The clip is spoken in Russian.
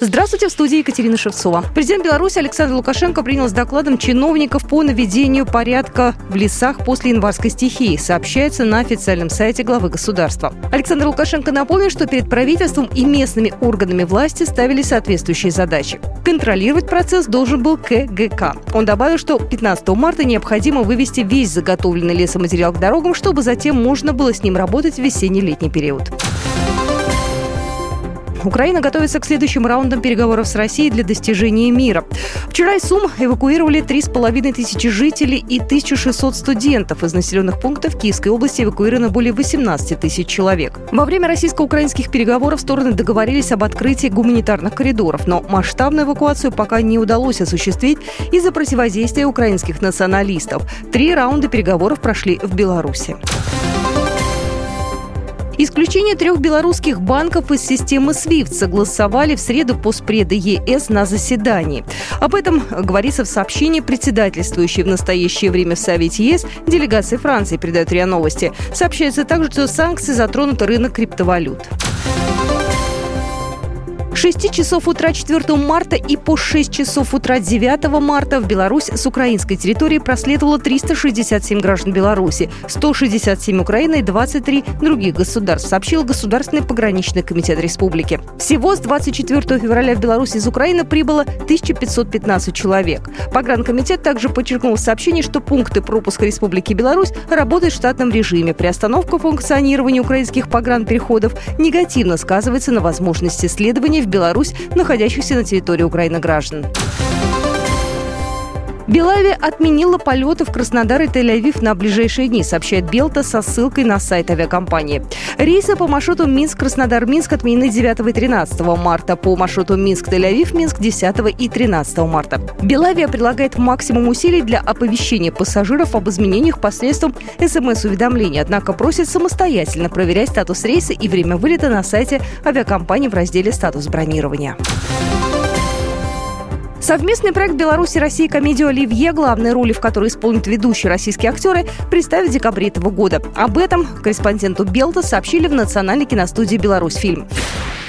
Здравствуйте, в студии Екатерина Шевцова. Президент Беларуси Александр Лукашенко принял с докладом чиновников по наведению порядка в лесах после январской стихии, сообщается на официальном сайте главы государства. Александр Лукашенко напомнил, что перед правительством и местными органами власти ставили соответствующие задачи. Контролировать процесс должен был КГК. Он добавил, что 15 марта необходимо вывести весь заготовленный лесоматериал к дорогам, чтобы затем можно было с ним работать в весенне-летний период. Украина готовится к следующим раундам переговоров с Россией для достижения мира. Вчера из Сум эвакуировали 3,5 тысячи жителей и 1600 студентов. Из населенных пунктов Киевской области эвакуировано более 18 тысяч человек. Во время российско-украинских переговоров стороны договорились об открытии гуманитарных коридоров, но масштабную эвакуацию пока не удалось осуществить из-за противодействия украинских националистов. Три раунда переговоров прошли в Беларуси. Исключение трех белорусских банков из системы SWIFT согласовали в среду постпреды ЕС на заседании. Об этом говорится в сообщении председательствующей в настоящее время в Совете ЕС делегации Франции, передает РИА Новости. Сообщается также, что санкции затронут рынок криптовалют. 6 часов утра 4 марта и по 6 часов утра 9 марта в Беларусь с украинской территории проследовало 367 граждан Беларуси, 167 Украины и 23 других государств, сообщил Государственный пограничный комитет республики. Всего с 24 февраля в Беларусь из Украины прибыло 1515 человек. Погранкомитет также подчеркнул в сообщении, что пункты пропуска Республики Беларусь работают в штатном режиме. Приостановка функционирования украинских погранпереходов негативно сказывается на возможности следования в Беларусь, находящихся на территории Украины граждан. Белавия отменила полеты в Краснодар и Тель-Авив на ближайшие дни, сообщает Белта со ссылкой на сайт авиакомпании. Рейсы по маршруту Минск-Краснодар-Минск отменены 9 и 13 марта, по маршруту Минск-Тель-Авив Минск 10 и 13 марта. Белавия прилагает максимум усилий для оповещения пассажиров об изменениях посредством СМС-уведомлений, однако просит самостоятельно проверять статус рейса и время вылета на сайте авиакомпании в разделе «Статус бронирования». Совместный проект Беларуси России комедию «Оливье», главные роли в которой исполнят ведущие российские актеры, представят в декабре этого года. Об этом корреспонденту Белта сообщили в Национальной киностудии «Беларусь фильм».